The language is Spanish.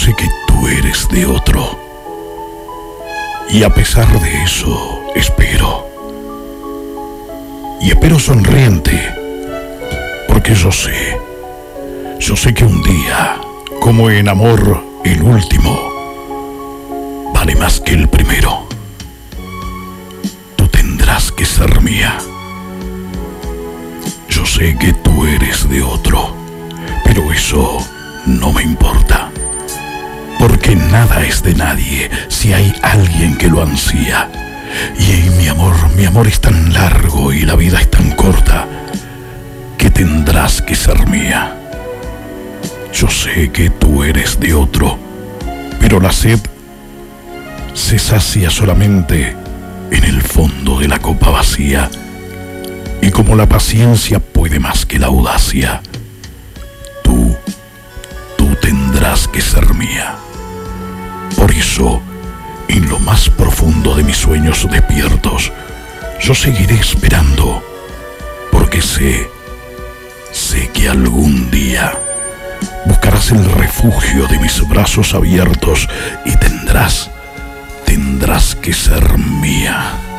sé que tú eres de otro. Y a pesar de eso, espero. Y espero sonriente, porque yo sé, yo sé que un día, como en amor, el último, vale más que el primero. Tú tendrás que ser mía. Yo sé que tú eres de otro, eso no me importa. Porque nada es de nadie si hay alguien que lo ansía. Y mi amor, mi amor es tan largo y la vida es tan corta que tendrás que ser mía. Yo sé que tú eres de otro, pero la sed se sacia solamente en el fondo de la copa vacía. Y como la paciencia puede más que la audacia, que ser mía. Por eso, en lo más profundo de mis sueños despiertos, yo seguiré esperando, porque sé, sé que algún día buscarás el refugio de mis brazos abiertos y tendrás, tendrás que ser mía.